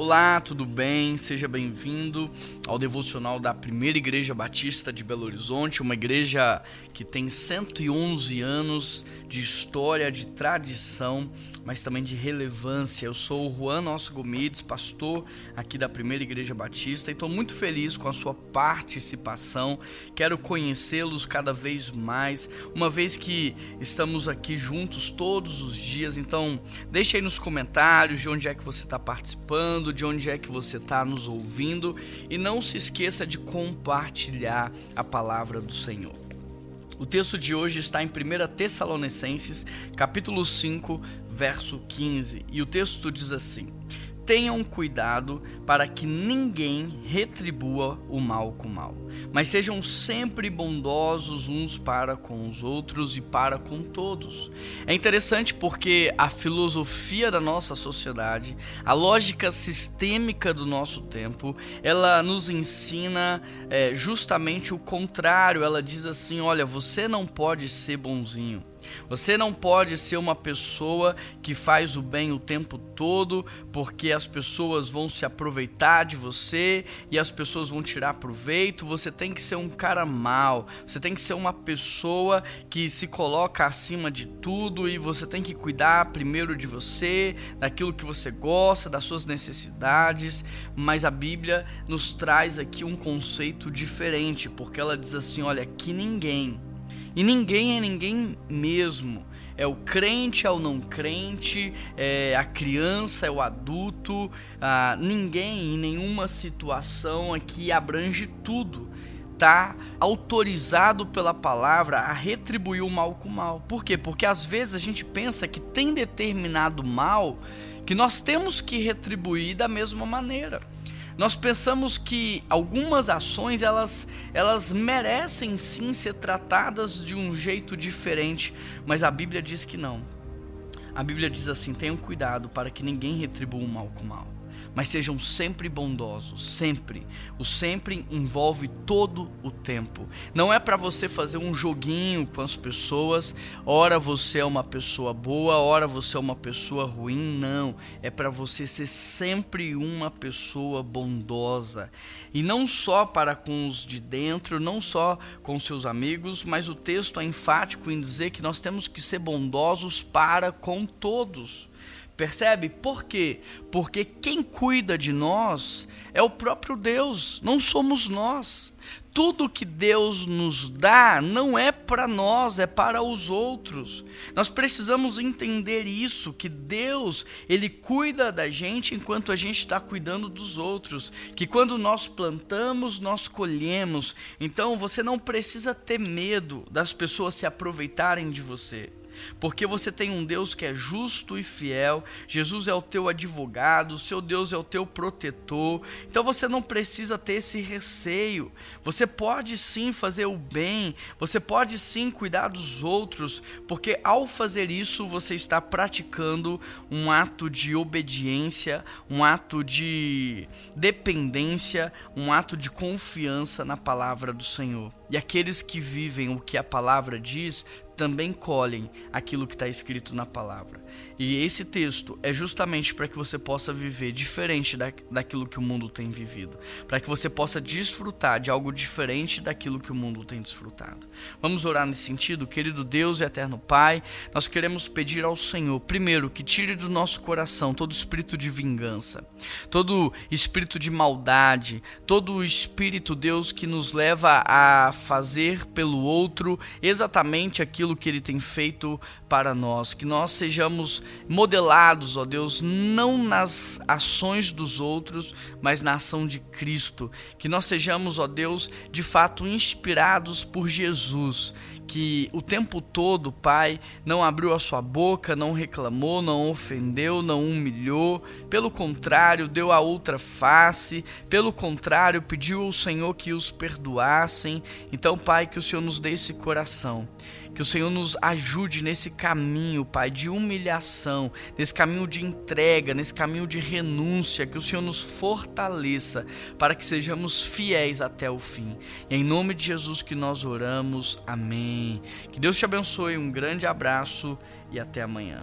Olá, tudo bem? Seja bem-vindo ao devocional da Primeira Igreja Batista de Belo Horizonte, uma igreja que tem 111 anos de história, de tradição, mas também de relevância. Eu sou o Juan Nosso Gomides, pastor aqui da Primeira Igreja Batista, e estou muito feliz com a sua participação. Quero conhecê-los cada vez mais, uma vez que estamos aqui juntos todos os dias. Então, deixe aí nos comentários de onde é que você está participando de onde é que você está nos ouvindo e não se esqueça de compartilhar a palavra do Senhor. O texto de hoje está em 1 Tessalonicenses, capítulo 5, verso 15, e o texto diz assim: tenham cuidado para que ninguém retribua o mal com o mal, mas sejam sempre bondosos uns para com os outros e para com todos. É interessante porque a filosofia da nossa sociedade, a lógica sistêmica do nosso tempo, ela nos ensina é, justamente o contrário. Ela diz assim: olha, você não pode ser bonzinho. Você não pode ser uma pessoa que faz o bem o tempo todo, porque as pessoas vão se aproveitar de você e as pessoas vão tirar proveito. Você tem que ser um cara mau. Você tem que ser uma pessoa que se coloca acima de tudo e você tem que cuidar primeiro de você, daquilo que você gosta, das suas necessidades. Mas a Bíblia nos traz aqui um conceito diferente, porque ela diz assim: olha, que ninguém e ninguém é ninguém mesmo. É o crente, é o não crente, é a criança, é o adulto. Ah, ninguém, em nenhuma situação aqui abrange tudo. Está autorizado pela palavra a retribuir o mal com o mal. Por quê? Porque às vezes a gente pensa que tem determinado mal que nós temos que retribuir da mesma maneira. Nós pensamos que algumas ações elas, elas merecem sim ser tratadas de um jeito diferente, mas a Bíblia diz que não. A Bíblia diz assim: tenham cuidado para que ninguém retribua o mal com o mal mas sejam sempre bondosos, sempre. O sempre envolve todo o tempo. Não é para você fazer um joguinho com as pessoas, ora você é uma pessoa boa, ora você é uma pessoa ruim, não. É para você ser sempre uma pessoa bondosa. E não só para com os de dentro, não só com seus amigos, mas o texto é enfático em dizer que nós temos que ser bondosos para com todos. Percebe? Por quê? Porque quem cuida de nós é o próprio Deus, não somos nós. Tudo que Deus nos dá não é para nós, é para os outros. Nós precisamos entender isso, que Deus, Ele cuida da gente enquanto a gente está cuidando dos outros. Que quando nós plantamos, nós colhemos. Então você não precisa ter medo das pessoas se aproveitarem de você porque você tem um Deus que é justo e fiel, Jesus é o teu advogado, seu Deus é o teu protetor, então você não precisa ter esse receio, você pode sim fazer o bem, você pode sim cuidar dos outros, porque ao fazer isso você está praticando um ato de obediência, um ato de dependência, um ato de confiança na palavra do Senhor. E aqueles que vivem o que a palavra diz também colhem aquilo que está escrito na palavra. E esse texto é justamente para que você possa viver diferente da, daquilo que o mundo tem vivido, para que você possa desfrutar de algo diferente daquilo que o mundo tem desfrutado. Vamos orar nesse sentido, querido Deus e eterno Pai, nós queremos pedir ao Senhor, primeiro, que tire do nosso coração todo espírito de vingança, todo espírito de maldade, todo espírito, Deus, que nos leva a fazer pelo outro exatamente aquilo que ele tem feito para nós, que nós sejamos modelados, ó Deus, não nas ações dos outros, mas na ação de Cristo. Que nós sejamos, ó Deus, de fato inspirados por Jesus, que o tempo todo, Pai, não abriu a sua boca, não reclamou, não ofendeu, não humilhou, pelo contrário, deu a outra face, pelo contrário, pediu ao Senhor que os perdoassem. Então, Pai, que o Senhor nos dê esse coração que o Senhor nos ajude nesse caminho, Pai, de humilhação, nesse caminho de entrega, nesse caminho de renúncia, que o Senhor nos fortaleça para que sejamos fiéis até o fim. E é em nome de Jesus que nós oramos. Amém. Que Deus te abençoe. Um grande abraço e até amanhã.